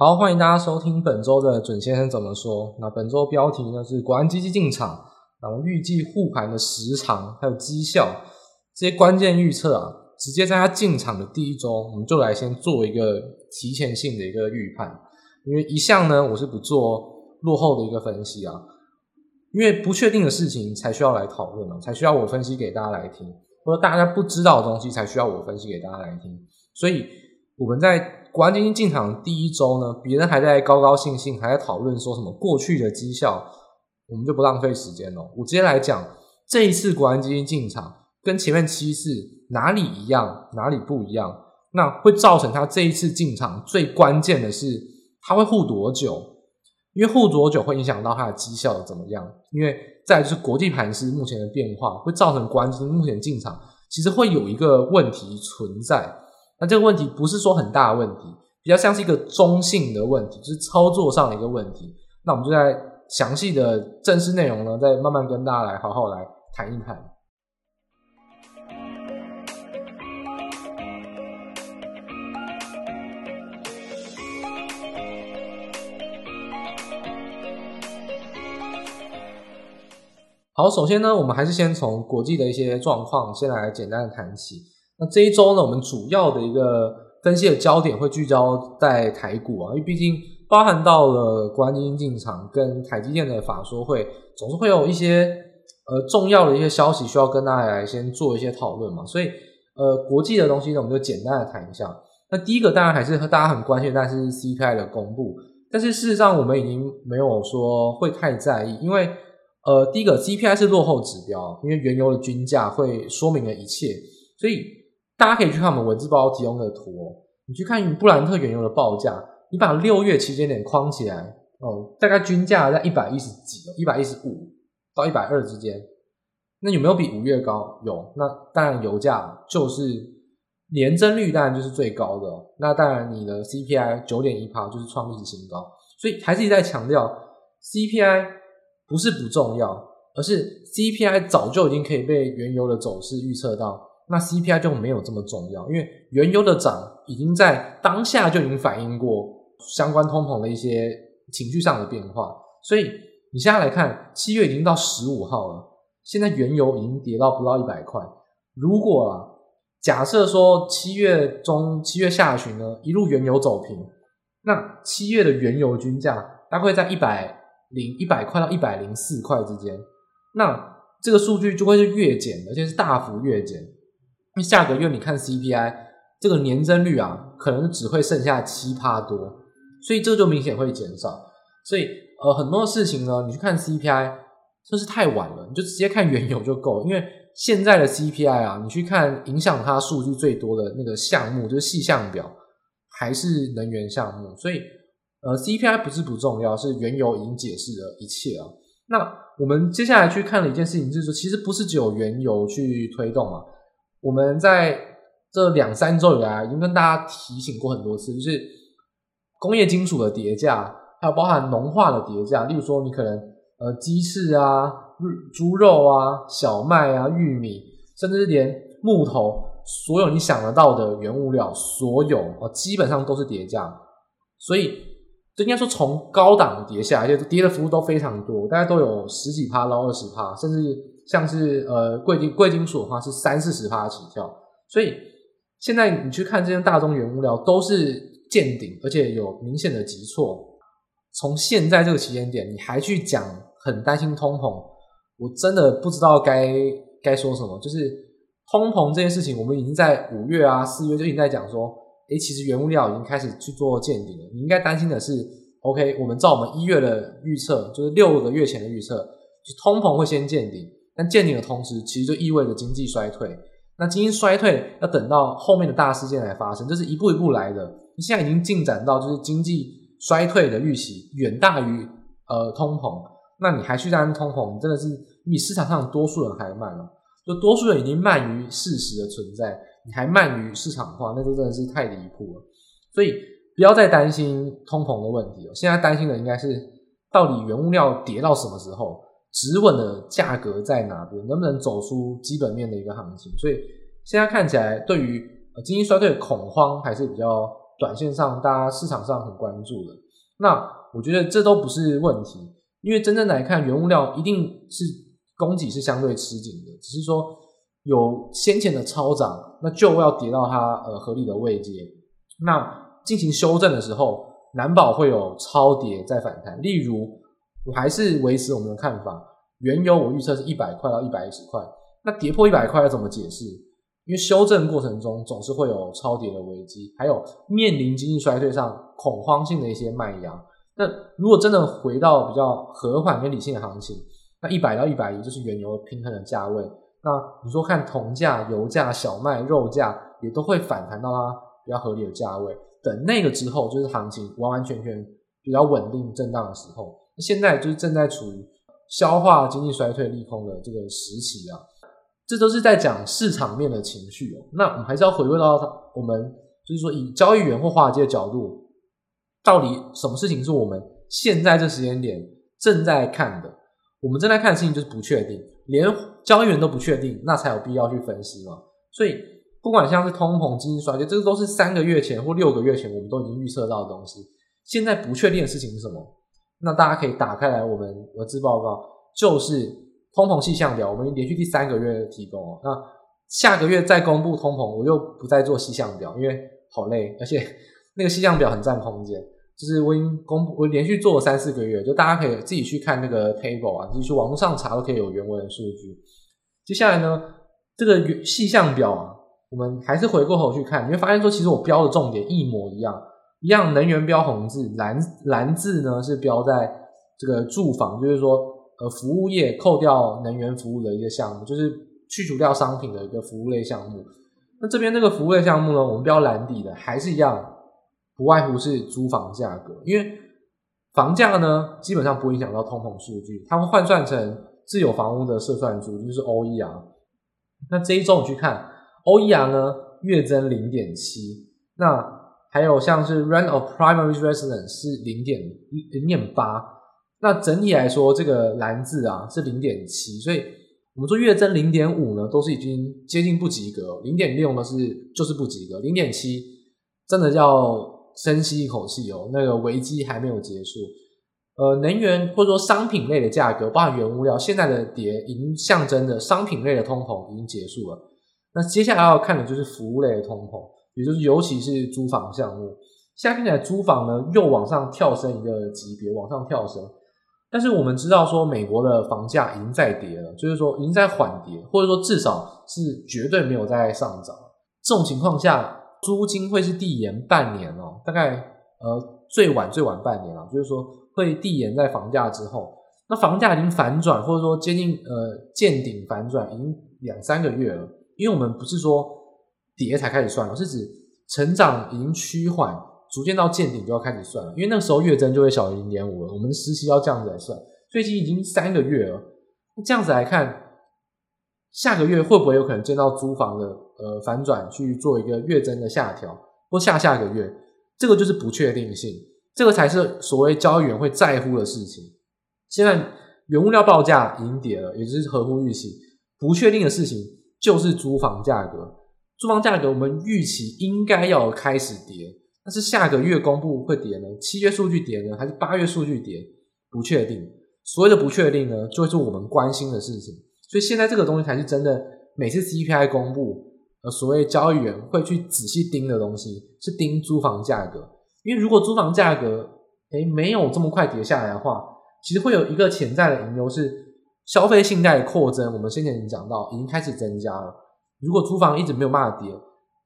好，欢迎大家收听本周的准先生怎么说。那本周标题呢是国安基金进场，然后预计护盘的时长还有绩效这些关键预测啊，直接在他进场的第一周，我们就来先做一个提前性的一个预判。因为一向呢，我是不做落后的一个分析啊，因为不确定的事情才需要来讨论啊，才需要我分析给大家来听，或者大家不知道的东西才需要我分析给大家来听。所以我们在。国安基金进场第一周呢，别人还在高高兴兴，还在讨论说什么过去的绩效，我们就不浪费时间了。我直接来讲，这一次国安基金进场跟前面七次哪里一样，哪里不一样？那会造成他这一次进场最关键的是，他会护多久？因为护多久会影响到它的绩效怎么样？因为再就是国际盘势目前的变化，会造成国安基金目前进场其实会有一个问题存在。那这个问题不是说很大的问题，比较像是一个中性的问题，就是操作上的一个问题。那我们就在详细的正式内容呢，再慢慢跟大家来好好来谈一谈。好，首先呢，我们还是先从国际的一些状况先来简单的谈起。那这一周呢，我们主要的一个分析的焦点会聚焦在台股啊，因为毕竟包含到了国安基金进场跟台积电的法说会，总是会有一些呃重要的一些消息需要跟大家来先做一些讨论嘛，所以呃国际的东西呢，我们就简单的谈一下。那第一个当然还是和大家很关心，但是 CPI 的公布，但是事实上我们已经没有说会太在意，因为呃第一个 CPI 是落后指标，因为原油的均价会说明了一切，所以。大家可以去看我们文字报提供的图哦，你去看布兰特原油的报价，你把六月期间点框起来哦，大概均价在一百一十几，一百一十五到一百二之间。那有没有比五月高？有。那当然油价就是年增率当然就是最高的。那当然你的 CPI 九点一趴就是创历史新高。所以还是一再强调，CPI 不是不重要，而是 CPI 早就已经可以被原油的走势预测到。那 CPI 就没有这么重要，因为原油的涨已经在当下就已经反映过相关通膨的一些情绪上的变化，所以你现在来看，七月已经到十五号了，现在原油已经跌到不到一百块。如果啊，假设说七月中、七月下旬呢，一路原油走平，那七月的原油均价大概在一百零一百块到一百零四块之间，那这个数据就会是月减，而且是大幅月减。下个月你看 CPI 这个年增率啊，可能只会剩下七趴多，所以这就明显会减少。所以呃，很多事情呢，你去看 CPI 真是太晚了，你就直接看原油就够。因为现在的 CPI 啊，你去看影响它数据最多的那个项目，就是细项表，还是能源项目。所以呃，CPI 不是不重要，是原油已经解释了一切啊。那我们接下来去看的一件事情，就是说其实不是只有原油去推动啊。我们在这两三周以来已经跟大家提醒过很多次，就是工业金属的跌价，还有包含农化的跌价。例如说，你可能呃鸡翅啊、猪肉啊、小麦啊、玉米，甚至是连木头，所有你想得到的原物料，所有啊基本上都是跌价。所以，就应该说从高档跌下来，就跌的幅度都非常多，大概都有十几趴到二十趴，甚至。像是呃贵金贵金属的话是三四十趴起跳，所以现在你去看这些大宗原物料都是见顶，而且有明显的急挫。从现在这个时间点，你还去讲很担心通膨，我真的不知道该该说什么。就是通膨这件事情，我们已经在五月啊四月就已经在讲说，诶，其实原物料已经开始去做见顶了。你应该担心的是，OK，我们照我们一月的预测，就是六个月前的预测，就通膨会先见顶。但见顶的同时，其实就意味着经济衰退。那经济衰退要等到后面的大事件来发生，这是一步一步来的。现在已经进展到就是经济衰退的预期远大于呃通膨，那你还去担心通膨，真的是比市场上多数人还慢了。就多数人已经慢于事实的存在，你还慢于市场化，那就真的是太离谱了。所以不要再担心通膨的问题了。现在担心的应该是到底原物料跌到什么时候？止稳的价格在哪边？能不能走出基本面的一个行情？所以现在看起来，对于经济衰退的恐慌还是比较短线上大家市场上很关注的。那我觉得这都不是问题，因为真正来看，原物料一定是供给是相对吃紧的，只是说有先前的超涨，那就要跌到它呃合理的位阶。那进行修正的时候，难保会有超跌再反弹。例如，我还是维持我们的看法，原油我预测是一百块到一百一十块。那跌破一百块要怎么解释？因为修正过程中总是会有超跌的危机，还有面临经济衰退上恐慌性的一些卖压。那如果真的回到比较和缓跟理性的行情，那一百到一百一就是原油平衡的价位。那你说看铜价、油价、小麦、肉价也都会反弹到它比较合理的价位。等那个之后，就是行情完完全全比较稳定震荡的时候。现在就是正在处于消化经济衰退利空的这个时期啊，这都是在讲市场面的情绪哦。那我们还是要回归到我们，就是说以交易员或华尔街的角度。到底什么事情是我们现在这时间点正在看的？我们正在看的事情就是不确定，连交易员都不确定，那才有必要去分析嘛。所以不管像是通膨、经济衰退，这个都是三个月前或六个月前我们都已经预测到的东西。现在不确定的事情是什么？那大家可以打开来我们文字报告，就是通膨细项表，我们连续第三个月提供哦。那下个月再公布通膨，我就不再做细项表，因为好累，而且 那个细项表很占空间。就是我已经公布，我连续做了三四个月，就大家可以自己去看那个 table 啊，自己去网络上查都可以有原文的数据。接下来呢，这个细项表啊，我们还是回过头去看，你会发现说，其实我标的重点一模一样，一样能源标红字，蓝蓝字呢是标在这个住房，就是说呃服务业扣掉能源服务的一个项目，就是去除掉商品的一个服务类项目。那这边这个服务类项目呢，我们标蓝底的还是一样。不外乎是租房价格，因为房价呢基本上不影响到通膨数据，它会换算成自有房屋的设算数，就是 OER。那这一周你去看 OER 呢，月增零点七，那还有像是 Rent of Primary Residence 是零点零点八，那整体来说这个蓝字啊是零点七，所以我们说月增零点五呢，都是已经接近不及格，零点六呢是就是不及格，零点七真的要。深吸一口气哦，那个危机还没有结束。呃，能源或者说商品类的价格，包含原物料，现在的跌已经象征着商品类的通膨已经结束了。那接下来要看的就是服务类的通膨，也就是尤其是租房项目。现在看起来租房呢又往上跳升一个级别，往上跳升。但是我们知道说，美国的房价已经在跌了，就是说已经在缓跌，或者说至少是绝对没有在上涨。这种情况下。租金会是递延半年哦，大概呃最晚最晚半年啊，就是说会递延在房价之后。那房价已经反转，或者说接近呃见顶反转，已经两三个月了。因为我们不是说跌才开始算，而是指成长已经趋缓，逐渐到见顶就要开始算了。因为那时候月增就会小于零点五了，我们实习要这样子来算，所以其实已经三个月了。这样子来看。下个月会不会有可能见到租房的呃反转去做一个月增的下调，或下下个月，这个就是不确定性，这个才是所谓交易员会在乎的事情。现在原物料报价已经跌了，也就是合乎预期，不确定的事情就是租房价格。租房价格我们预期应该要开始跌，但是下个月公布会跌呢？七月数据跌呢？还是八月数据跌？不确定。所谓的不确定呢，就是我们关心的事情。所以现在这个东西才是真的，每次 CPI 公布，呃，所谓交易员会去仔细盯的东西，是盯租房价格。因为如果租房价格，诶，没有这么快跌下来的话，其实会有一个潜在的隐忧是消费信贷的扩增。我们先前已经讲到，已经开始增加了。如果租房一直没有办法跌，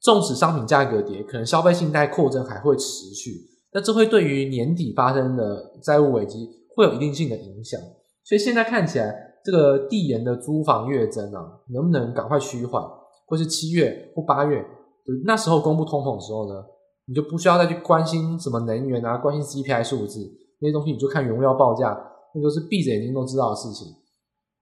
纵使商品价格跌，可能消费信贷扩增还会持续。那这会对于年底发生的债务危机会有一定性的影响。所以现在看起来。这个递延的租房月增啊，能不能赶快趋缓？或是七月或八月，那时候公布通膨的时候呢，你就不需要再去关心什么能源啊，关心 CPI 数字那些东西，你就看原料报价，那都是闭着眼睛都知道的事情。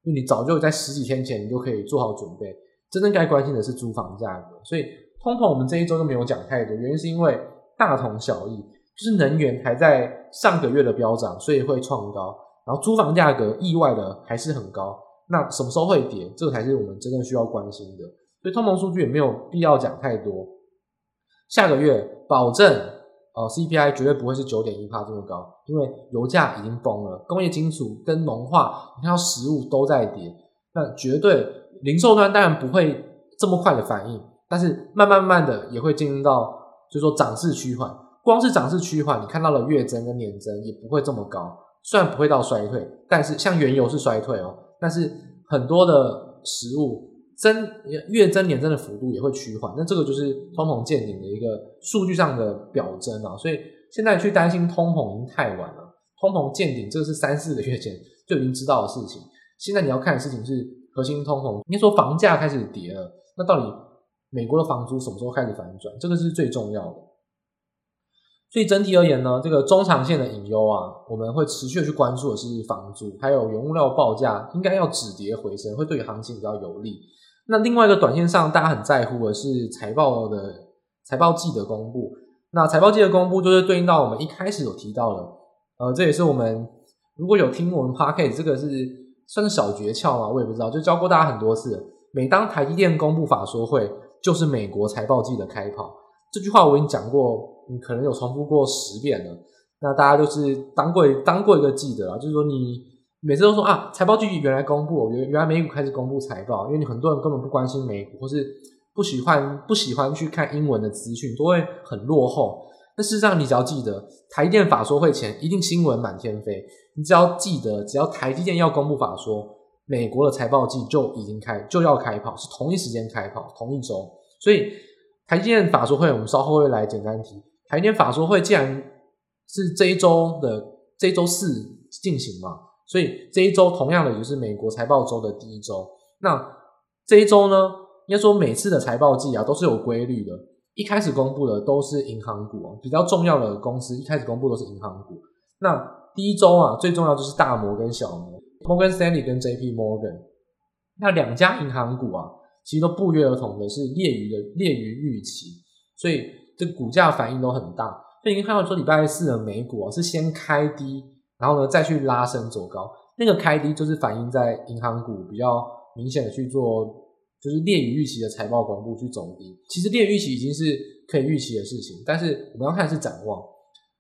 因为你早就在十几天前，你就可以做好准备。真正该关心的是租房价格，所以通膨我们这一周都没有讲太多，原因是因为大同小异，就是能源还在上个月的飙涨，所以会创高。然后租房价格意外的还是很高，那什么时候会跌？这个才是我们真正需要关心的。所以通膨数据也没有必要讲太多。下个月保证呃 CPI 绝对不会是九点一趴这么高，因为油价已经崩了，工业金属跟农化，你看到食物都在跌，那绝对零售端当然不会这么快的反应，但是慢慢慢的也会进入到，就是说涨势趋缓，光是涨势趋缓，你看到了月增跟年增也不会这么高，虽然不会到衰退，但是像原油是衰退哦，但是很多的食物。增月增年增的幅度也会趋缓，那这个就是通膨见顶的一个数据上的表征啊。所以现在去担心通膨已经太晚了，通膨见顶这个是三四个月前就已经知道的事情。现在你要看的事情是核心通膨，应该说房价开始跌了，那到底美国的房租什么时候开始反转？这个是最重要的。所以整体而言呢，这个中长线的隐忧啊，我们会持续去关注的是房租，还有原物料报价应该要止跌回升，会对行情比较有利。那另外一个短线上，大家很在乎的是财报的财报季的公布。那财报季的公布，就是对应到我们一开始有提到的，呃，这也是我们如果有听我们 p o c a s t 这个是算是小诀窍嘛，我也不知道，就教过大家很多次。每当台积电公布法说会，就是美国财报季的开跑。这句话我已经讲过，你可能有重复过十遍了。那大家就是当过当过一个记得啊，就是说你。每次都说啊，财报季原来公布，原原来美股开始公布财报，因为你很多人根本不关心美股，或是不喜欢不喜欢去看英文的资讯，都会很落后。那事实上，你只要记得，台电法说会前一定新闻满天飞。你只要记得，只要台积电要公布法说，美国的财报季就已经开就要开跑，是同一时间开跑，同一周。所以台积电法说会，我们稍后会来简单提。台积电法说会既然是这一周的这一周四进行嘛。所以这一周同样的也是美国财报周的第一周。那这一周呢，应该说每次的财报季啊都是有规律的。一开始公布的都是银行股，比较重要的公司一开始公布都是银行股。那第一周啊，最重要就是大摩跟小摩，Morgan Stanley 跟 JP Morgan。那两家银行股啊，其实都不约而同的是劣于的劣于预期，所以这股价反应都很大。所以你看到说礼拜四的美股啊是先开低。然后呢，再去拉升走高，那个开低就是反映在银行股比较明显的去做，就是劣于预期的财报公布去走低。其实劣于预期已经是可以预期的事情，但是我们要看的是展望。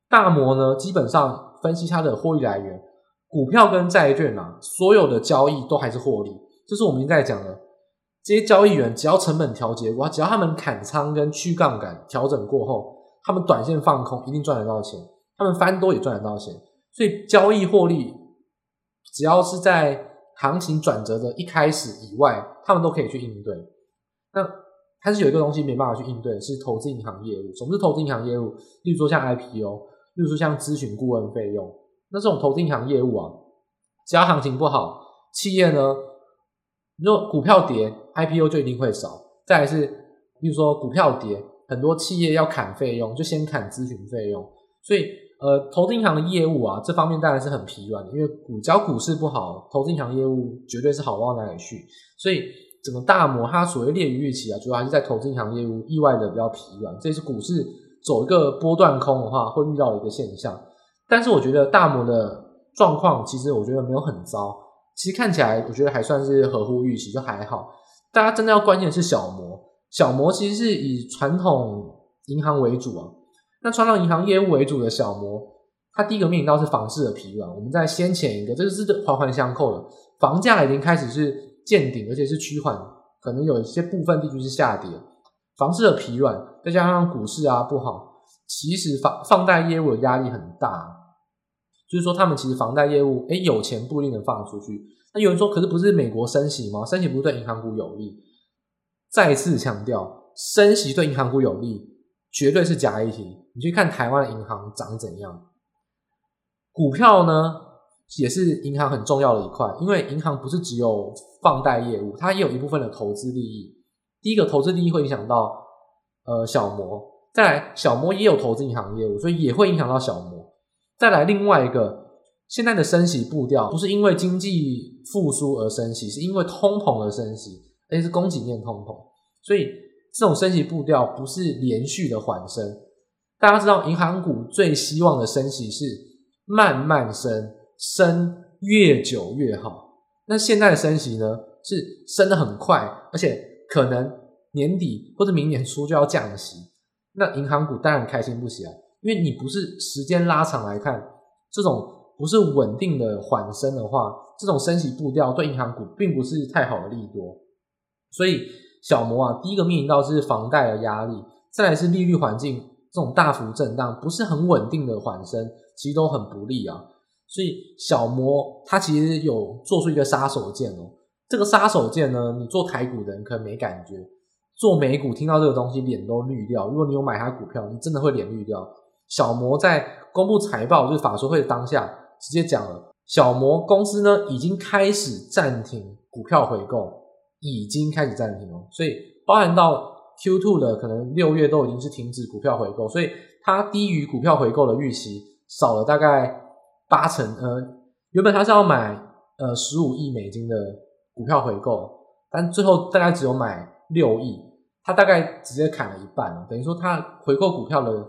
大摩呢，基本上分析它的获利来源，股票跟债券啊，所有的交易都还是获利。就是我们现在讲的这些交易员，只要成本调节过，只要他们砍仓跟去杠杆调整过后，他们短线放空一定赚得到钱，他们翻多也赚得到钱。所以交易获利，只要是在行情转折的一开始以外，他们都可以去应对。那但是有一个东西没办法去应对，是投资银行业务。什么是投资银行业务？例如说像 IPO，例如说像咨询顾问费用。那这种投资银行业务啊，只要行情不好，企业呢，如果股票跌，IPO 就一定会少。再来是，例如说股票跌，很多企业要砍费用，就先砍咨询费用。所以。呃，投资银行的业务啊，这方面当然是很疲软的，因为股只要股市不好，投资银行业务绝对是好不到哪里去。所以整个大摩它所谓劣于预期啊，主要还是在投资银行业务意外的比较疲软，这是股市走一个波段空的话会遇到一个现象。但是我觉得大摩的状况其实我觉得没有很糟，其实看起来我觉得还算是合乎预期，就还好。大家真的要关心的是小摩，小摩其实是以传统银行为主啊。那传统银行业务为主的小模，它第一个面临到是房市的疲软。我们在先前一个，这个是环环相扣的，房价已经开始是见顶，而且是趋缓，可能有一些部分地区是下跌。房市的疲软，再加上股市啊不好，其实房放贷业务的压力很大。就是说，他们其实房贷业务，诶有钱不一定能放出去。那有人说，可是不是美国升息吗？升息不是对银行股有利？再次强调，升息对银行股有利，绝对是假议题。你去看台湾的银行长怎样？股票呢，也是银行很重要的一块，因为银行不是只有放贷业务，它也有一部分的投资利益。第一个投资利益会影响到呃小摩，再来小摩也有投资银行业务，所以也会影响到小摩。再来另外一个，现在的升息步调不是因为经济复苏而升息，是因为通膨而升息，而且是供给面通膨，所以这种升息步调不是连续的缓升。大家知道，银行股最希望的升息是慢慢升，升越久越好。那现在的升息呢，是升得很快，而且可能年底或者明年初就要降息。那银行股当然开心不起来，因为你不是时间拉长来看，这种不是稳定的缓升的话，这种升息步调对银行股并不是太好的利多。所以小摩啊，第一个面临到是房贷的压力，再来是利率环境这种大幅震荡，不是很稳定的缓升，其实都很不利啊。所以小摩它其实有做出一个杀手锏哦。这个杀手锏呢，你做台股的人可能没感觉，做美股听到这个东西脸都绿掉。如果你有买它股票，你真的会脸绿掉。小摩在公布财报，就是法说会的当下，直接讲了，小摩公司呢已经开始暂停股票回购，已经开始暂停了。所以包含到 Q2 的可能六月都已经是停止股票回购，所以它低于股票回购的预期少了大概八成。呃，原本它是要买呃十五亿美金的。股票回购，但最后大概只有买六亿，他大概直接砍了一半，等于说他回购股票的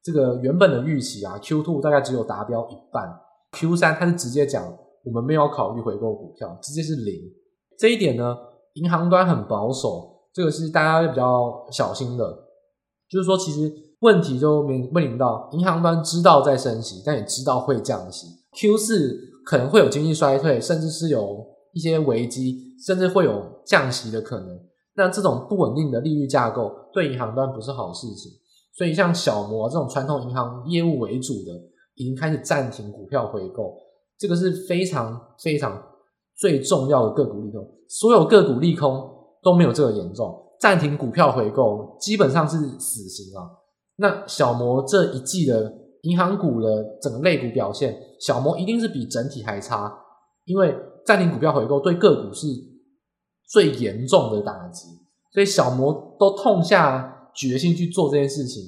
这个原本的预期啊，Q2 大概只有达标一半，Q3 他是直接讲我们没有考虑回购股票，直接是零。这一点呢，银行端很保守，这个是大家比较小心的，就是说其实问题就没面临到银行端知道在升息，但也知道会降息，Q4 可能会有经济衰退，甚至是有。一些危机，甚至会有降息的可能。那这种不稳定的利率架构对银行端不是好事情。所以，像小摩这种传统银行业务为主的，已经开始暂停股票回购，这个是非常非常最重要的个股利空。所有个股利空都没有这个严重，暂停股票回购基本上是死刑啊。那小摩这一季的银行股的整个类股表现，小摩一定是比整体还差，因为。暂停股票回购对个股是最严重的打击，所以小摩都痛下决心去做这件事情，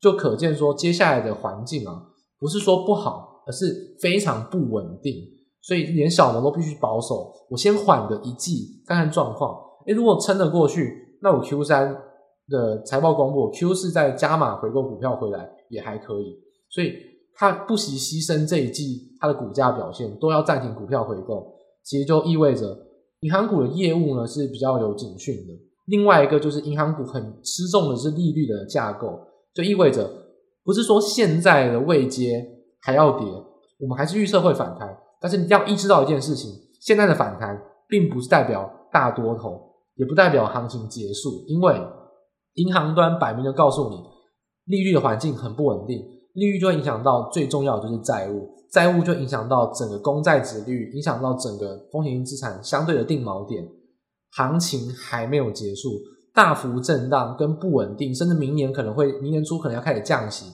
就可见说接下来的环境啊，不是说不好，而是非常不稳定，所以连小摩都必须保守。我先缓个一季，看看状况。诶，如果撑得过去，那我 Q 三的财报公布，Q 四再加码回购股票回来也还可以。所以他不惜牺牲这一季他的股价表现，都要暂停股票回购。其实就意味着银行股的业务呢是比较有警讯的。另外一个就是银行股很吃重的是利率的架构，就意味着不是说现在的位阶还要跌，我们还是预测会反弹。但是你要意识到一件事情，现在的反弹并不是代表大多头，也不代表行情结束，因为银行端摆明的告诉你，利率的环境很不稳定，利率就会影响到最重要的就是债务。债务就影响到整个公债殖率，影响到整个风险性资产相对的定锚点，行情还没有结束，大幅震荡跟不稳定，甚至明年可能会明年初可能要开始降息，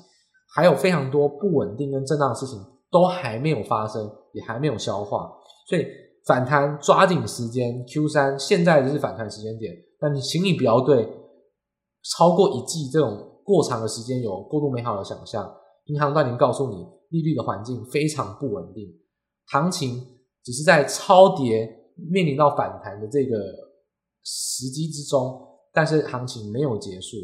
还有非常多不稳定跟震荡的事情都还没有发生，也还没有消化，所以反弹抓紧时间，Q 三现在就是反弹时间点，但你请你不要对超过一季这种过长的时间有过度美好的想象，银行端已经告诉你。利率的环境非常不稳定，行情只是在超跌面临到反弹的这个时机之中，但是行情没有结束，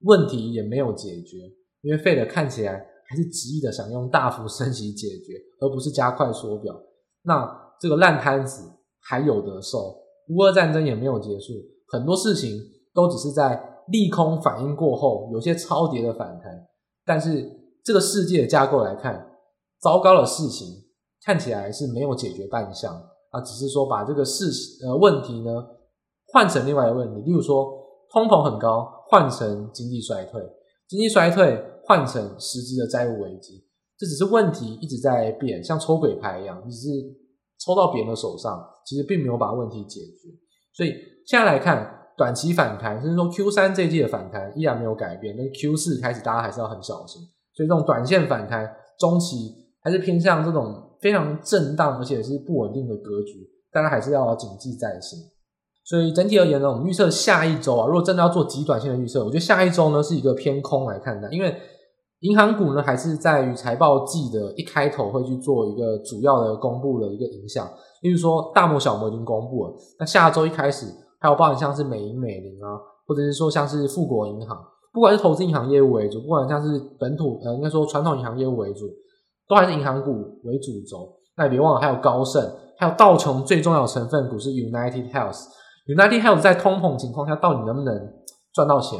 问题也没有解决，因为费德看起来还是执意的想用大幅升息解决，而不是加快缩表。那这个烂摊子还有得受，乌俄战争也没有结束，很多事情都只是在利空反应过后，有些超跌的反弹，但是。这个世界的架构来看，糟糕的事情看起来是没有解决半项啊，只是说把这个事呃问题呢换成另外一个问题，例如说通膨很高，换成经济衰退，经济衰退换成实质的债务危机，这只是问题一直在变，像抽鬼牌一样，只是抽到别人的手上，其实并没有把问题解决。所以现在来看，短期反弹，甚至说 Q 三这一季的反弹依然没有改变，那 Q 四开始大家还是要很小心。所以这种短线反弹，中期还是偏向这种非常震荡而且是不稳定的格局，大家还是要谨记在心。所以整体而言呢，我们预测下一周啊，如果真的要做极短线的预测，我觉得下一周呢是一个偏空来看的，因为银行股呢还是在于财报季的一开头会去做一个主要的公布的一个影响。例如说大摩、小摩已经公布了，那下周一开始还有包含像是美银、美林啊，或者是说像是富国银行。不管是投资银行业务为主，不管像是本土呃，应该说传统银行业务为主，都还是银行股为主轴。那别忘了还有高盛，还有道琼最重要的成分股是 United Health。United Health 在通膨情况下到底能不能赚到钱？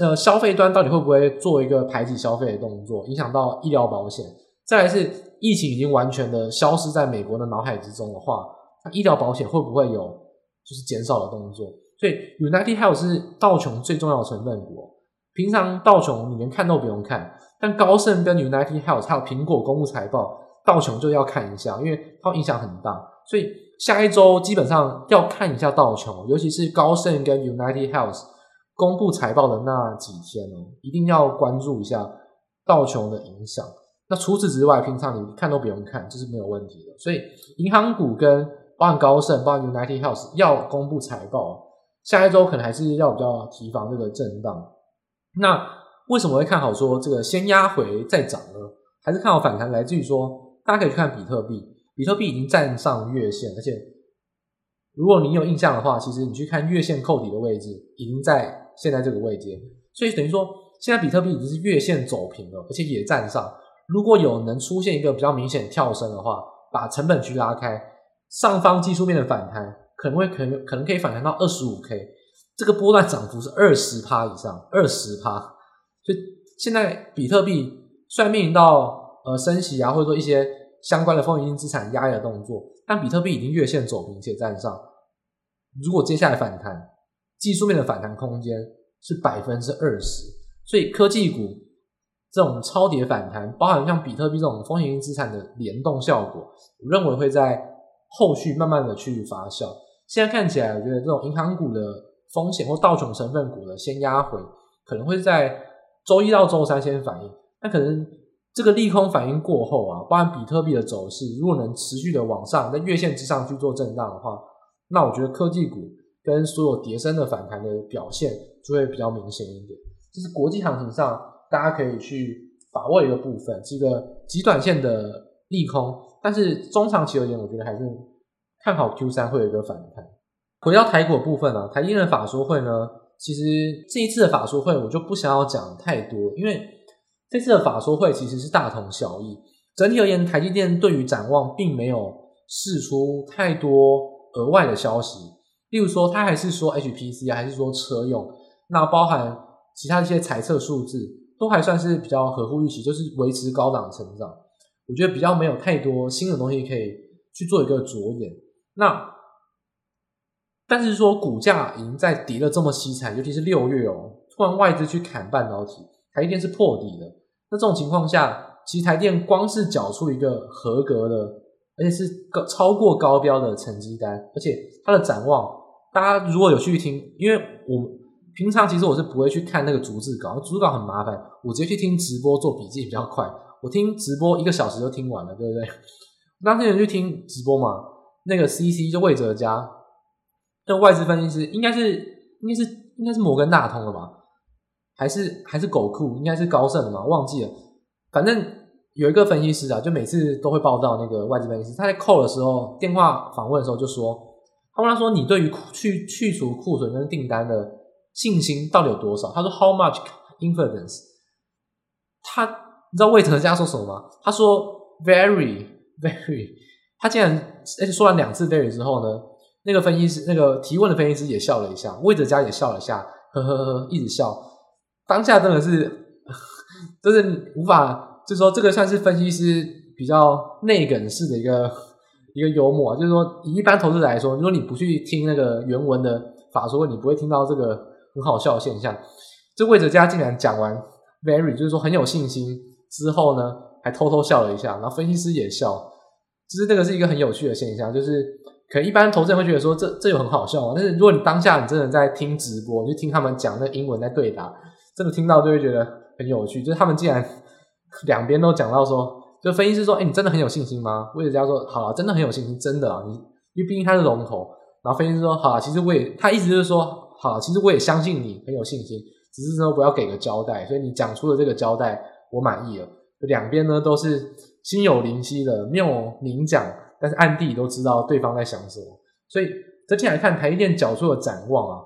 呃，消费端到底会不会做一个排挤消费的动作，影响到医疗保险？再来是疫情已经完全的消失在美国的脑海之中的话，那医疗保险会不会有就是减少的动作？所以 United Health 是道琼最重要的成分股。平常道琼你连看都不用看，但高盛跟 United Health 还有苹果公布财报，道琼就要看一下，因为它影响很大。所以下一周基本上要看一下道琼，尤其是高盛跟 United Health 公布财报的那几天哦，一定要关注一下道琼的影响。那除此之外，平常你看都不用看，这是没有问题的。所以银行股跟包含高盛、包含 United House 要公布财报，下一周可能还是要比较提防这个震荡。那为什么会看好说这个先压回再涨呢？还是看好反弹？来自于说，大家可以去看比特币，比特币已经站上月线，而且如果你有印象的话，其实你去看月线扣底的位置，已经在现在这个位阶，所以等于说现在比特币已经是月线走平了，而且也站上。如果有能出现一个比较明显跳升的话，把成本区拉开，上方技术面的反弹可能会可能可能可以反弹到二十五 K。这个波段涨幅是二十趴以上，二十趴，所以现在比特币虽然面临到呃升息啊，或者说一些相关的风险资产压抑的动作，但比特币已经月线走平且站上。如果接下来反弹，技术面的反弹空间是百分之二十，所以科技股这种超跌反弹，包含像比特币这种风险性资产的联动效果，我认为会在后续慢慢的去发酵。现在看起来，我觉得这种银行股的。风险或道琼成分股的先压回，可能会在周一到周三先反应。那可能这个利空反应过后啊，包含比特币的走势，如果能持续的往上，在月线之上去做震荡的话，那我觉得科技股跟所有跌深的反弹的表现就会比较明显一点。这是国际行情上大家可以去把握一个部分，是一个极短线的利空，但是中长期而言，我觉得还是看好 Q 三会有一个反弹。回到台股部分啊，台积电的法说会呢，其实这一次的法说会我就不想要讲太多，因为这次的法说会其实是大同小异。整体而言，台积电对于展望并没有释出太多额外的消息，例如说，他还是说 HPC，还是说车用，那包含其他一些财测数字，都还算是比较合乎预期，就是维持高档成长。我觉得比较没有太多新的东西可以去做一个着眼。那但是说股价已经在跌了这么凄惨，尤其是六月哦，突然外资去砍半导体，台电是破底的。那这种情况下，其实台电光是缴出一个合格的，而且是高超过高标的成绩单，而且它的展望，大家如果有去听，因为我平常其实我是不会去看那个逐字稿，逐字稿很麻烦，我直接去听直播做笔记比较快。我听直播一个小时就听完了，对不对？当天有去听直播嘛，那个 CC 就魏哲家。那外资分析师应该是应该是应该是摩根大通的吧？还是还是狗库？应该是高盛的嘛？忘记了。反正有一个分析师啊，就每次都会报道那个外资分析师。他在 call 的时候，电话访问的时候就说：“他问他说，你对于去去除库存跟订单的信心到底有多少？”他说：“How much influence？” 他你知道魏哲家说什么吗？他说：“Very, very。”他竟然而且说完两次 very 之后呢？那个分析师，那个提问的分析师也笑了一下，魏哲家也笑了一下，呵呵呵，一直笑。当下真的是，就是无法，就是说这个算是分析师比较内梗式的一个一个幽默，就是说以一般投资者来说，如果你不去听那个原文的法说，你不会听到这个很好笑的现象。这魏哲家竟然讲完 very，就是说很有信心之后呢，还偷偷笑了一下，然后分析师也笑，其实这个是一个很有趣的现象，就是。可能一般投资人会觉得说，这这有很好笑啊，但是如果你当下你真的在听直播，就听他们讲那英文在对答，真的听到就会觉得很有趣。就是他们竟然两边都讲到说，就分析师说，哎、你真的很有信心吗？魏哲家说，好啊，真的很有信心，真的啊，你因为毕竟他是龙头。然后分析师说，好啊，其实我也，他意思就是说，好，其实我也相信你很有信心，只是说我要给个交代，所以你讲出的这个交代我满意了。两边呢都是心有灵犀的，没有明讲。但是暗地里都知道对方在想什么，所以整体来看，台积电缴出的展望啊，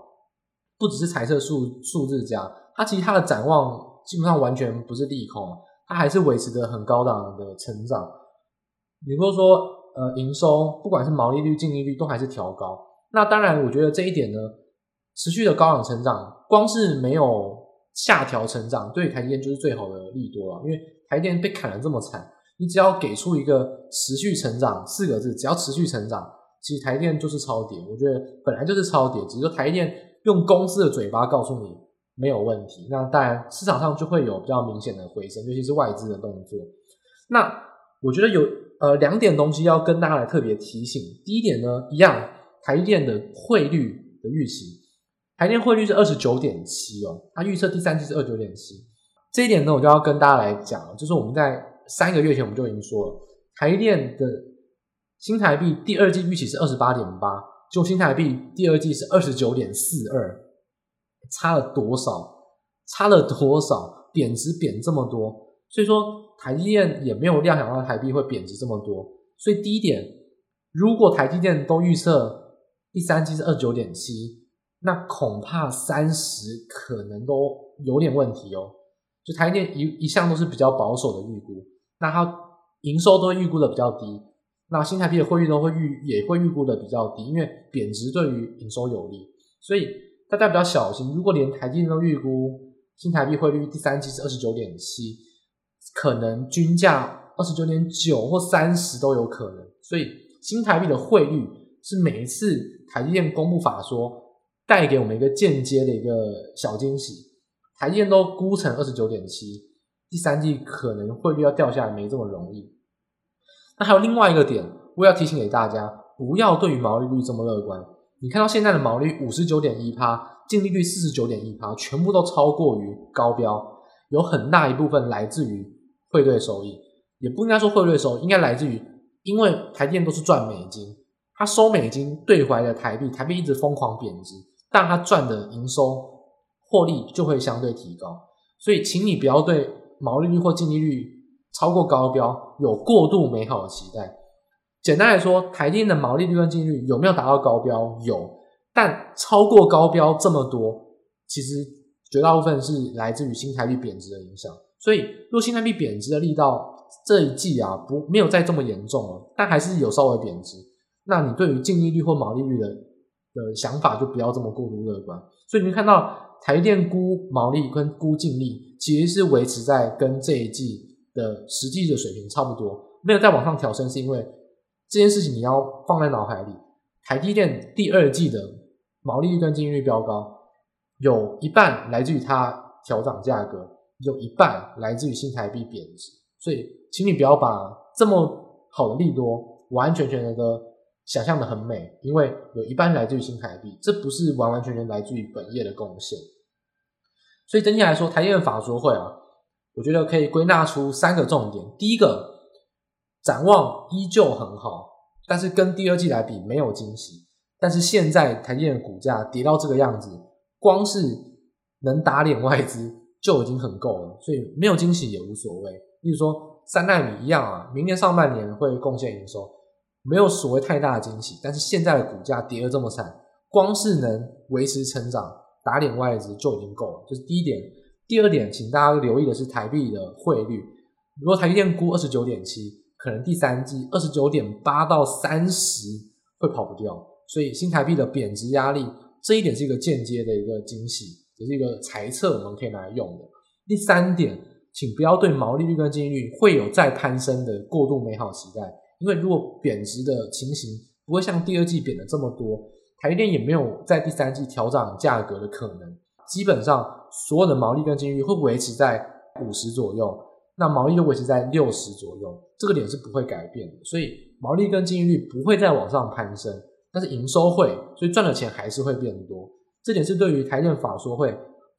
不只是财测数数字佳，它其实它的展望基本上完全不是利空，它还是维持着很高档的成长。比如说，呃，营收不管是毛利率、净利率都还是调高。那当然，我觉得这一点呢，持续的高档成长，光是没有下调成长，对台积电就是最好的利多了。因为台积电被砍得这么惨，你只要给出一个持续成长四个字，只要持续成长，其实台电就是超跌。我觉得本来就是超跌，只是说台电用公司的嘴巴告诉你没有问题，那当然市场上就会有比较明显的回升，尤其是外资的动作。那我觉得有呃两点东西要跟大家来特别提醒。第一点呢，一样台电的汇率的预期。台电汇率是二十九点七哦，它预测第三季是二十九点七。这一点呢，我就要跟大家来讲，就是我们在三个月前我们就已经说了，台电的新台币第二季预期是二十八点八，就新台币第二季是二十九点四二，差了多少？差了多少？贬值贬这么多，所以说台积电也没有料想到台币会贬值这么多。所以第一点，如果台积电都预测第三季是二十九点七。那恐怕三十可能都有点问题哦。就台积电一一向都是比较保守的预估，那它营收都预估的比较低，那新台币的汇率都会预也会预估的比较低，因为贬值对于营收有利，所以大家比较小心。如果连台积电都预估新台币汇率第三季是二十九点七，可能均价二十九点九或三十都有可能。所以新台币的汇率是每一次台积电公布法说。带给我们一个间接的一个小惊喜，台积电都估成二十九点七，第三季可能汇率要掉下来没这么容易。那还有另外一个点，我要提醒给大家，不要对于毛利率这么乐观。你看到现在的毛利五十九点一趴，净利率四十九点一趴，全部都超过于高标，有很大一部分来自于汇兑收益，也不应该说汇兑收益，应该来自于因为台电都是赚美金，它收美金兑回来的台币，台币一直疯狂贬值。但他赚的营收获利就会相对提高，所以请你不要对毛利率或净利率超过高标有过度美好的期待。简单来说，台电的毛利率跟净利率有没有达到高标？有，但超过高标这么多，其实绝大部分是来自于新台币贬值的影响。所以，若新台币贬值的力道这一季啊不没有再这么严重了，但还是有稍微贬值，那你对于净利率或毛利率的的想法就不要这么过度乐观，所以你会看到台电估毛利跟估净利其实是维持在跟这一季的实际的水平差不多，没有再往上调升，是因为这件事情你要放在脑海里。台积电第二季的毛利率跟净利率飙高，有一半来自于它调涨价格，有一半来自于新台币贬值，所以请你不要把这么好的利多完全全的。想象的很美，因为有一半来自于新台币，这不是完完全全来自于本业的贡献。所以整体来说，台积电法说会啊，我觉得可以归纳出三个重点。第一个，展望依旧很好，但是跟第二季来比没有惊喜。但是现在台积电的股价跌到这个样子，光是能打脸外资就已经很够了，所以没有惊喜也无所谓。例如说三奈米一样啊，明年上半年会贡献营收。没有所谓太大的惊喜，但是现在的股价跌得这么惨，光是能维持成长、打脸外资就已经够了。这、就是第一点。第二点，请大家留意的是台币的汇率。如果台积电估二十九点七，可能第三季二十九点八到三十会跑不掉。所以新台币的贬值压力，这一点是一个间接的一个惊喜，也是一个猜测，我们可以拿来用的。第三点，请不要对毛利率跟净利率会有再攀升的过度美好期待。因为如果贬值的情形不会像第二季贬的这么多，台电也没有在第三季调涨价格的可能。基本上所有的毛利跟净利率会维持在五十左右，那毛利就维持在六十左右，这个点是不会改变的。所以毛利跟净利率不会再往上攀升，但是营收会，所以赚的钱还是会变多。这点是对于台电法说会，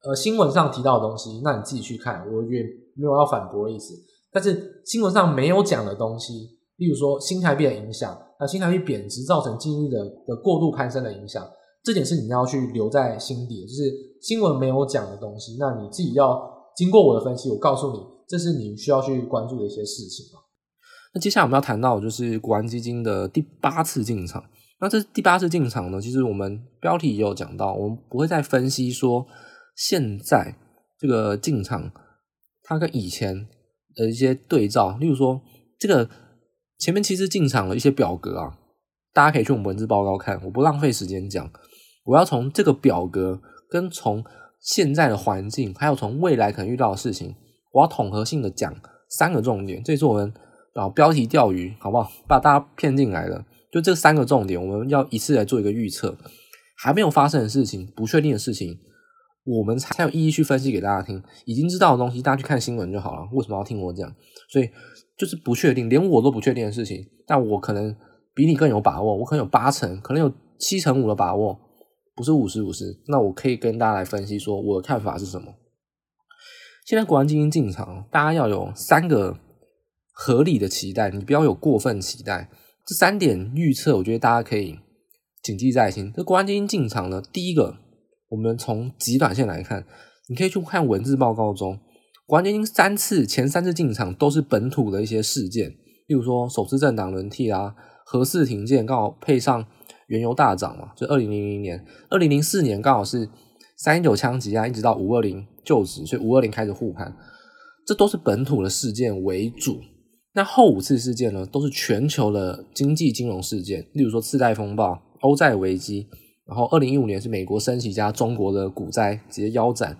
呃，新闻上提到的东西，那你自己去看，我也没有要反驳的意思。但是新闻上没有讲的东西。例如说新台币的影响，那新台币贬值造成经济的的过度攀升的影响，这点是你要去留在心底，就是新闻没有讲的东西，那你自己要经过我的分析，我告诉你，这是你需要去关注的一些事情。那接下来我们要谈到就是国安基金的第八次进场，那这第八次进场呢，其实我们标题也有讲到，我们不会再分析说现在这个进场它跟以前的一些对照，例如说这个。前面其实进场了一些表格啊，大家可以去我们文字报告看，我不浪费时间讲。我要从这个表格跟从现在的环境，还有从未来可能遇到的事情，我要统合性的讲三个重点。这是我们啊标题钓鱼，好不好？把大家骗进来的，就这三个重点，我们要一次来做一个预测。还没有发生的事情，不确定的事情，我们才有意义去分析给大家听。已经知道的东西，大家去看新闻就好了。为什么要听我讲？所以就是不确定，连我都不确定的事情，但我可能比你更有把握。我可能有八成，可能有七成五的把握。不是五十五十，那我可以跟大家来分析说我的看法是什么。现在国安基金进场，大家要有三个合理的期待，你不要有过分期待。这三点预测，我觉得大家可以谨记在心。这国安基金进场呢，第一个，我们从极短线来看，你可以去看文字报告中，国安基金三次前三次进场都是本土的一些事件，例如说首次政党轮替啊，核四停建，刚好配上。原油大涨嘛，就二零零零年、二零零四年刚好是三一九枪击案，一直到五二零就职，所以五二零开始护盘，这都是本土的事件为主。那后五次事件呢，都是全球的经济金融事件，例如说次贷风暴、欧债危机，然后二零一五年是美国升息加中国的股灾直接腰斩，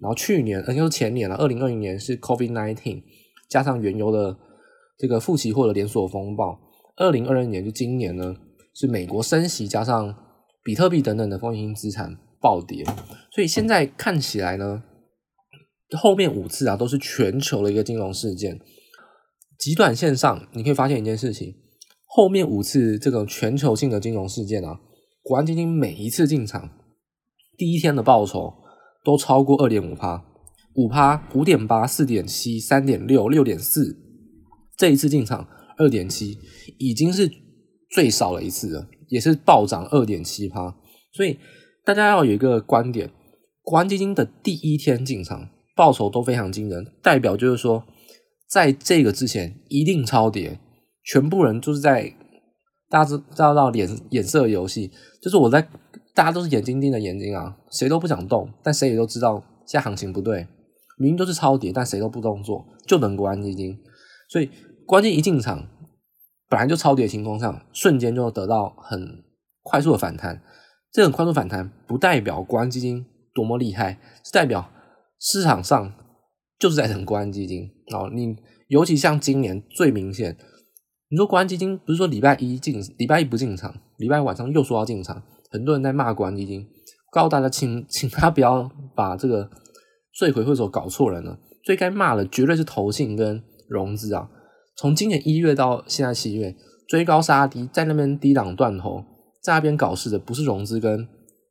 然后去年，而且是前年了，二零二零年是 COVID nineteen 加上原油的这个负期货的连锁风暴，二零二二年就今年呢。是美国升息加上比特币等等的风险资产暴跌，所以现在看起来呢，后面五次啊都是全球的一个金融事件。极短线上你可以发现一件事情，后面五次这种全球性的金融事件啊，国安基金每一次进场，第一天的报酬都超过二点五趴，五趴、五点八、四点七、三点六、六点四，这一次进场二点七已经是。最少了一次了，也是暴涨二点七趴，所以大家要有一个观点：国安基金的第一天进场报酬都非常惊人，代表就是说，在这个之前一定超跌，全部人就是在大家知道到脸眼色游戏，就是我在大家都是眼睛盯着眼睛啊，谁都不想动，但谁也都知道现在行情不对，明明都是超跌，但谁都不动作，就等国安基金，所以关键一进场。本来就超跌情况下，瞬间就得到很快速的反弹。这种快速反弹不代表国安基金多么厉害，是代表市场上就是在等国安基金。哦，你尤其像今年最明显，你说国安基金不是说礼拜一进，礼拜一不进场，礼拜晚上又说要进场，很多人在骂国安基金，告诉大家请 请他不要把这个罪魁祸首搞错人了，最该骂的绝对是投信跟融资啊。从今年一月到现在七月，追高杀低，在那边低档断头，在那边搞事的不是融资跟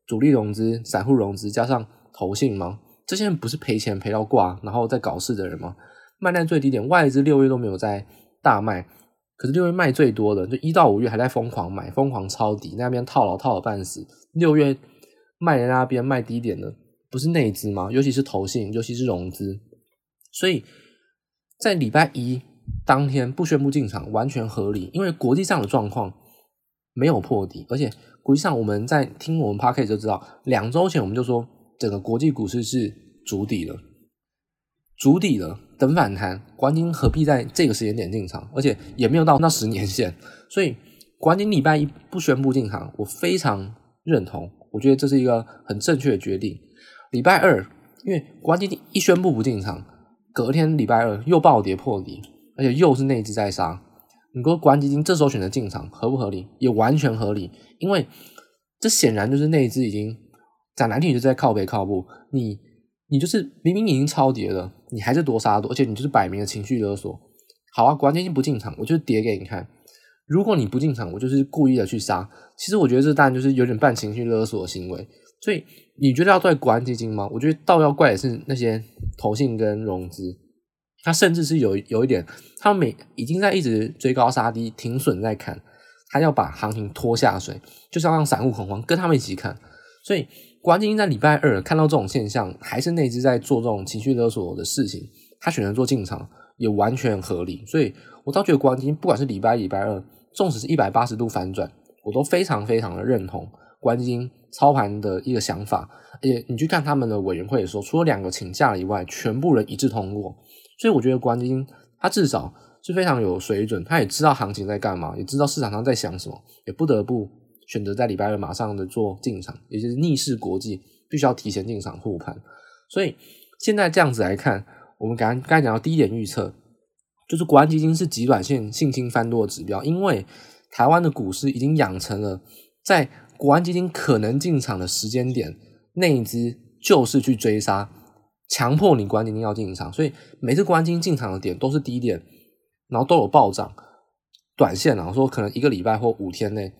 主力融资、散户融资加上投信吗？这些人不是赔钱赔到挂，然后再搞事的人吗？卖在最低点，外资六月都没有在大卖，可是六月卖最多的，就一到五月还在疯狂买，疯狂抄底，那边套牢套了半死。六月卖在那边卖低点的，不是内资吗？尤其是投信，尤其是融资，所以在礼拜一。当天不宣布进场完全合理，因为国际上的状况没有破底，而且国际上我们在听我们 Podcast 就知道，两周前我们就说整个国际股市是筑底了，筑底了，等反弹，国安基金何必在这个时间点进场？而且也没有到那十年线，所以国安基金礼拜一不宣布进场，我非常认同，我觉得这是一个很正确的决定。礼拜二，因为国安基金一宣布不进场，隔天礼拜二又暴跌破底。而且又是内资在杀，你说国安基金这时候选择进场合不合理？也完全合理，因为这显然就是内资已经讲难听，就在靠北靠步。你你就是明明已经超跌了，你还是多杀多，而且你就是摆明的情绪勒索。好啊，国安基金不进场，我就跌给你看。如果你不进场，我就是故意的去杀。其实我觉得这当然就是有点半情绪勒索的行为。所以你觉得要怪国安基金吗？我觉得倒要怪的是那些投信跟融资。他甚至是有有一点，他们每已经在一直追高杀低，停损在看，他要把行情拖下水，就是要让散户恐慌，跟他们一起看。所以，关金在礼拜二看到这种现象，还是那只在做这种情绪勒索的事情，他选择做进场也完全合理。所以我倒觉得关金不管是礼拜、礼拜二，纵使是一百八十度反转，我都非常非常的认同关金操盘的一个想法。而且你去看他们的委员会的时候，除了两个请假以外，全部人一致通过。所以我觉得关金他至少是非常有水准，他也知道行情在干嘛，也知道市场上在想什么，也不得不选择在礼拜二马上的做进场，也就是逆势国际必须要提前进场护盘。所以现在这样子来看，我们刚刚讲到第一点预测，就是国安基金是极短线信心翻多的指标，因为台湾的股市已经养成了在国安基金可能进场的时间点，内资就是去追杀，强迫你国安基金要进场，所以每次国安基金进场的点都是低点，然后都有暴涨。短线啊，说可能一个礼拜或五天内，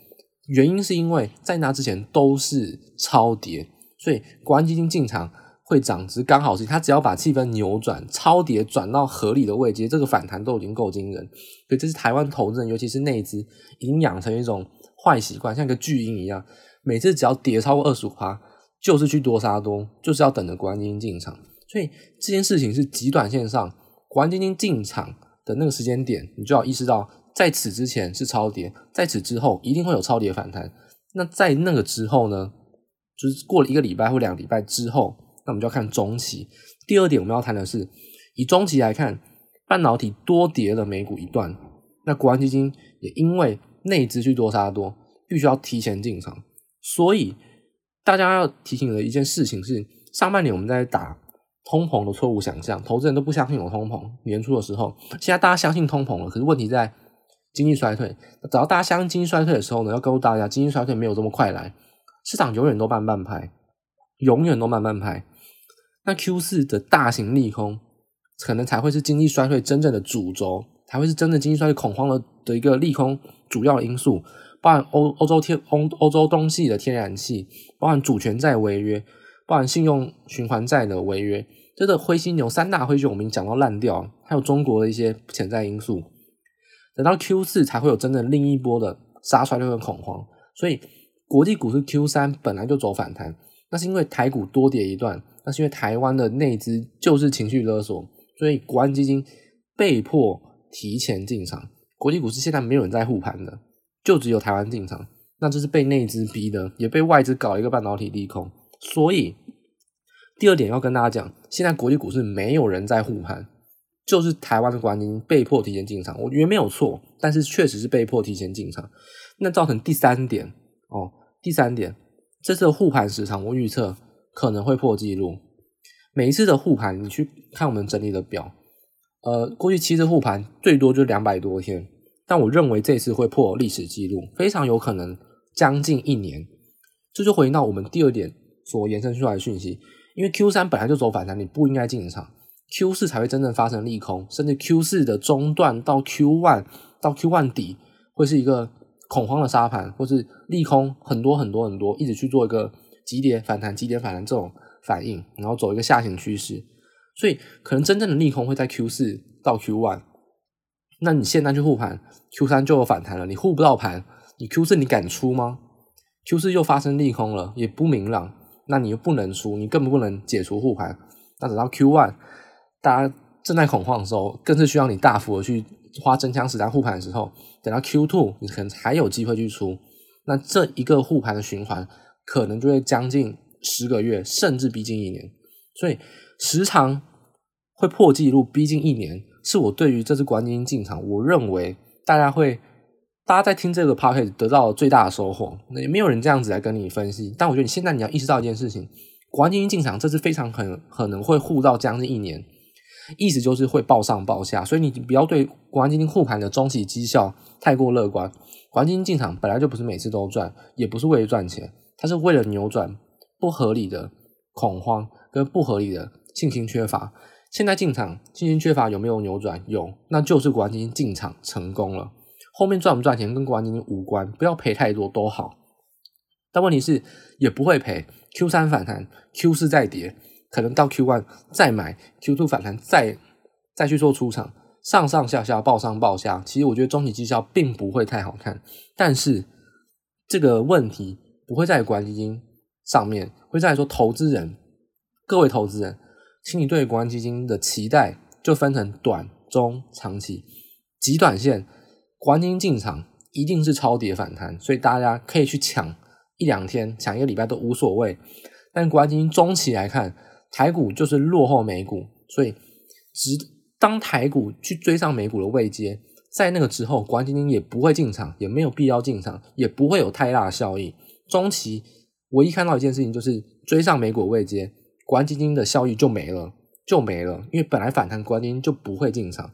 原因是因为在那之前都是超跌，所以国安基金进场会涨值刚好是，它只要把气氛扭转，超跌转到合理的位阶，这个反弹都已经够惊人。所以这是台湾投资人，尤其是内资，已经养成一种坏习惯，像一个巨婴一样，每次只要跌超过二十五趴，就是去多杀多，就是要等着国安基金进场。所以这件事情是极短线上，国安基金进场的那个时间点，你就要意识到。在此之前是超跌，在此之后一定会有超跌反弹。那在那个之后呢？就是过了一个礼拜或两个礼拜之后，那我们就要看中期。第二点我们要谈的是，以中期来看，半导体多跌了美股一段，那国安基金也因为内资去多杀多，必须要提前进场。所以大家要提醒的一件事情是，上半年我们在打。通膨的错误想象，投资人都不相信有通膨。年初的时候，现在大家相信通膨了，可是问题在。经济衰退，只要大家相信经济衰退的时候呢，要告诉大家，经济衰退没有这么快来，市场永远都慢半拍，永远都慢半拍。那 Q 四的大型利空，可能才会是经济衰退真正的主轴，才会是真正经济衰退恐慌的的一个利空主要因素，包含欧欧洲天欧欧洲东西的天然气，包含主权债违约，包含信用循环债的违约，这个灰犀牛三大灰犀牛我们讲到烂掉，还有中国的一些潜在因素。等到 Q 四才会有真正另一波的杀衰退跟恐慌，所以国际股市 Q 三本来就走反弹，那是因为台股多跌一段，那是因为台湾的内资就是情绪勒索，所以国安基金被迫提前进场。国际股市现在没有人在护盘的，就只有台湾进场，那这是被内资逼的，也被外资搞一个半导体利空。所以第二点要跟大家讲，现在国际股市没有人在护盘。就是台湾的国安基金被迫提前进场，我觉得没有错，但是确实是被迫提前进场。那造成第三点哦，第三点，这次的护盘时长我预测可能会破纪录。每一次的护盘，你去看我们整理的表，呃，过去七次护盘最多就两百多天，但我认为这次会破历史纪录，非常有可能将近一年。这就回到我们第二点所延伸出来的讯息，因为 Q 三本来就走反弹，你不应该进场。Q 四才会真正发生利空，甚至 Q 四的中段到 Q one 到 Q one 底会是一个恐慌的沙盘，或是利空很多很多很多，一直去做一个急跌反弹、急跌反弹这种反应，然后走一个下行趋势。所以可能真正的利空会在 Q 四到 Q one。那你现在去护盘，Q 三就有反弹了，你护不到盘，你 Q 四你敢出吗？Q 四又发生利空了，也不明朗，那你又不能出，你更不能解除护盘。那等到 Q one。大家正在恐慌的时候，更是需要你大幅的去花真枪实弹护盘的时候。等到 Q two，你可能还有机会去出。那这一个护盘的循环，可能就会将近十个月，甚至逼近一年。所以时长会破纪录，逼近一年，是我对于这次国安基金进场，我认为大家会，大家在听这个 p o c a s t 得到最大的收获。那也没有人这样子来跟你分析，但我觉得你现在你要意识到一件事情：国安基金进场，这次非常很可能会护到将近一年。意思就是会暴上暴下，所以你不要对国安基金护盘的中期绩效太过乐观。国安基金进场本来就不是每次都赚，也不是为了赚钱，它是为了扭转不合理的恐慌跟不合理的信心缺乏。现在进场信心缺乏有没有扭转？有，那就是国安基金进场成功了。后面赚不赚钱跟国安基金无关，不要赔太多都好。但问题是也不会赔，Q 三反弹，Q 四再跌。可能到 Q one 再买，Q two 反弹再再去做出场，上上下下暴上暴下，其实我觉得中期绩效并不会太好看。但是这个问题不会在国安基金上面，会在说投资人，各位投资人，请你对国安基金的期待就分成短、中、长期。极短线，国安基金进场一定是超跌反弹，所以大家可以去抢一两天，抢一个礼拜都无所谓。但国安基金中期来看，台股就是落后美股，所以直当台股去追上美股的位阶，在那个之后，国安基金也不会进场，也没有必要进场，也不会有太大的效益。中期唯一看到一件事情就是追上美股位阶，国安基金的效益就没了，就没了，因为本来反弹国安基金就不会进场。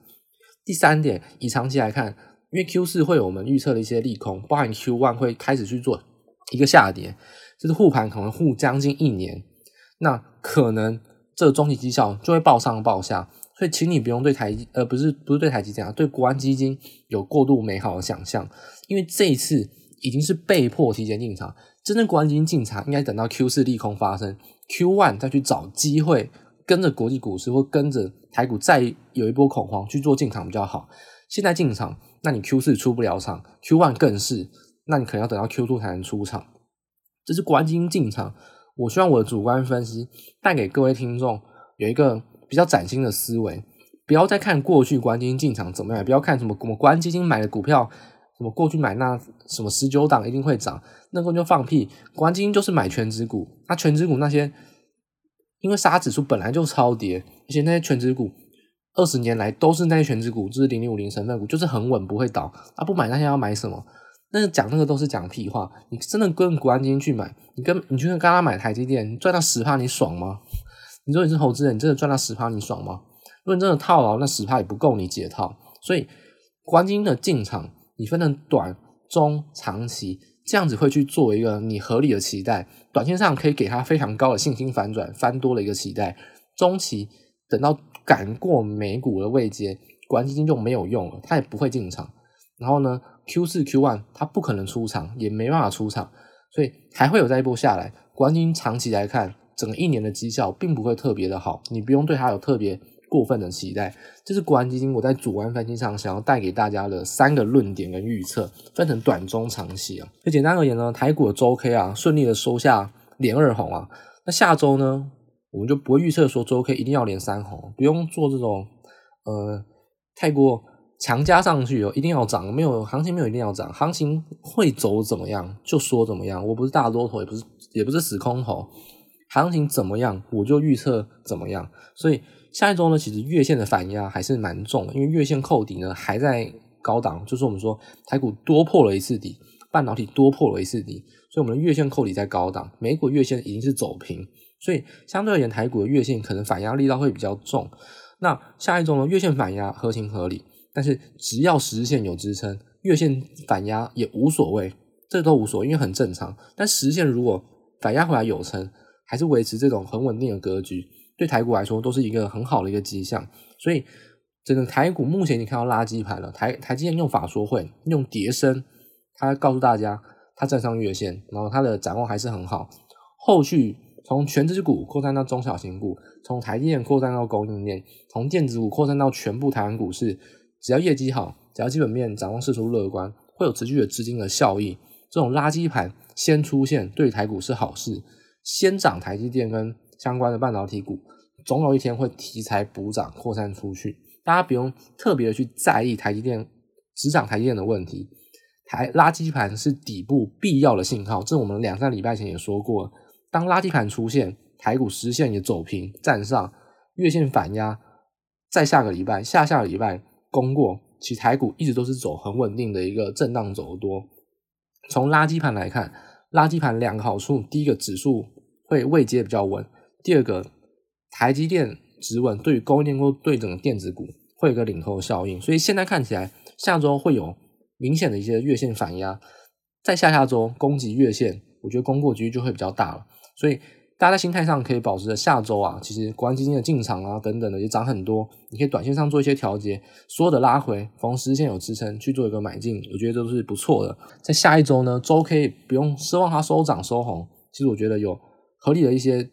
第三点，以长期来看，因为 Q 四会有我们预测的一些利空，包含 Q one 会开始去做一个下跌，就是护盘可能护将近一年，那可能这个中期绩效就会爆上爆下，所以请你不用对台呃不是不是对台积电啊，对国安基金有过度美好的想象，因为这一次已经是被迫提前进场，真正国安基金进场应该等到 Q 四利空发生，Q one 再去找机会。跟着国际股市或跟着台股再有一波恐慌去做进场比较好。现在进场，那你 Q 四出不了场，Q one 更是，那你可能要等到 Q two 才能出场。这是国安基金进场，我希望我的主观分析带给各位听众有一个比较崭新的思维，不要再看过去国安基金进场怎么样，不要看什么什么国安基金买的股票，什么过去买那什么十九档一定会涨，那个就放屁。国安基金就是买权值股，那权值股那些。因为杀指数本来就超跌，而且那些权值股二十年来都是那些权值股，就是零零五零成分股，就是很稳不会倒。啊，不买那些要买什么？那个讲那个都是讲屁话。你真的跟国安基金去买，你跟你去跟刚刚买台积电，你赚到十趴，你爽吗？你说你是投资人，你真的赚到十趴，你爽吗？如果你真的套牢，那十趴也不够你解套。所以国安基金的进场，你分成短、中、长期。这样子会去做一个你合理的期待，短线上可以给他非常高的信心反转，翻多的一个期待。中期等到赶过美股的位阶，国安基金就没有用了，他也不会进场。然后呢，Q 四、Q one 它不可能出场，也没办法出场，所以还会有再一波下来。国安基金长期来看，整个一年的绩效并不会特别的好，你不用对它有特别。过分的期待，这是国安基金我在主观分析上想要带给大家的三个论点跟预测，分成短、中、长期啊。就简单而言呢，台股的周 K 啊，顺利的收下连二红啊。那下周呢，我们就不会预测说周 K 一定要连三红，不用做这种呃太过强加上去哦，一定要涨，没有行情没有一定要涨，行情会走怎么样就说怎么样。我不是大多头，也不是也不是死空头，行情怎么样我就预测怎么样，所以。下一周呢，其实月线的反压还是蛮重的，因为月线扣底呢还在高档，就是我们说台股多破了一次底，半导体多破了一次底，所以我们的月线扣底在高档，美股月线已经是走平，所以相对而言台股的月线可能反压力道会比较重。那下一周呢，月线反压合情合理，但是只要十日线有支撑，月线反压也无所谓，这都无所谓，因为很正常。但十日线如果反压回来有撑，还是维持这种很稳定的格局。对台股来说都是一个很好的一个迹象，所以整个台股目前你看到垃圾盘了，台台积电用法说会用跌深，他告诉大家他站上月线，然后他的展望还是很好。后续从权值股扩散到中小型股，从台积电扩散到供应链，从电子股扩散到全部台湾股市，只要业绩好，只要基本面展望势出乐观，会有持续的资金的效益。这种垃圾盘先出现，对台股是好事，先涨台积电跟。相关的半导体股，总有一天会题材补涨扩散出去，大家不用特别的去在意台积电只涨台积电的问题。台垃圾盘是底部必要的信号，这我们两三礼拜前也说过，当垃圾盘出现，台股实线也走平站上月线反压，再下个礼拜下下个礼拜攻过，其台股一直都是走很稳定的一个震荡走多。从垃圾盘来看，垃圾盘两个好处，第一个指数会位阶比较稳。第二个，台积电止稳，对于供应链或对整个电子股会有个领头效应，所以现在看起来下周会有明显的一些月线反压，在下下周攻击月线，我觉得攻过几率就会比较大了。所以大家在心态上可以保持着下周啊，其实国安基金的进场啊等等的也涨很多，你可以短线上做一些调节，所有的拉回逢十日线有支撑去做一个买进，我觉得都是不错的。在下一周呢，周 K 不用奢望它收涨收红，其实我觉得有合理的一些。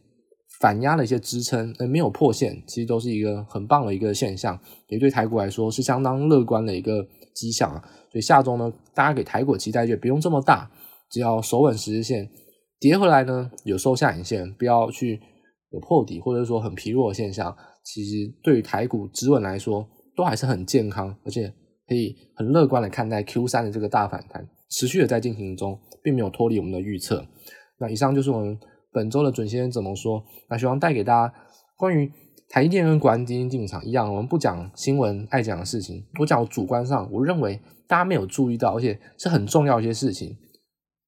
反压的一些支撑，呃，没有破线，其实都是一个很棒的一个现象，也对台股来说是相当乐观的一个迹象啊。所以下周呢，大家给台股期待就不用这么大，只要守稳十日线，跌回来呢有收下影线，不要去有破底或者说很疲弱的现象，其实对于台股止稳来说都还是很健康，而且可以很乐观的看待 Q 三的这个大反弹，持续的在进行中，并没有脱离我们的预测。那以上就是我们。本周的准先生怎么说？那希望带给大家关于台积电跟国安基金进场一样，我们不讲新闻爱讲的事情，我讲我主观上我认为大家没有注意到，而且是很重要一些事情。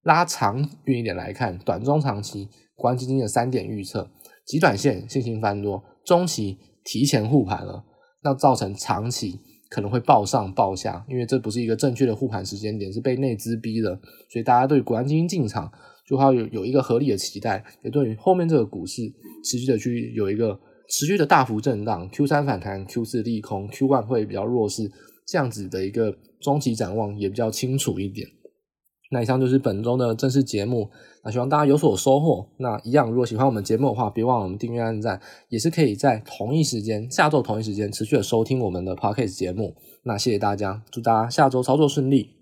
拉长远一点来看，短中长期国安基金的三点预测，极短线信心翻多，中期提前护盘了，那造成长期可能会暴上暴下，因为这不是一个正确的护盘时间点，是被内资逼的，所以大家对国安基金进场就要有有一个合理的期待，也对于后面这个股市持续的去有一个持续的大幅震荡，Q 三反弹，Q 四利空，Q one 会比较弱势，这样子的一个中期展望也比较清楚一点。那以上就是本周的正式节目，那希望大家有所收获。那一样，如果喜欢我们节目的话，别忘了我们订阅、按赞，也是可以在同一时间，下周同一时间持续的收听我们的 Podcast 节目。那谢谢大家，祝大家下周操作顺利。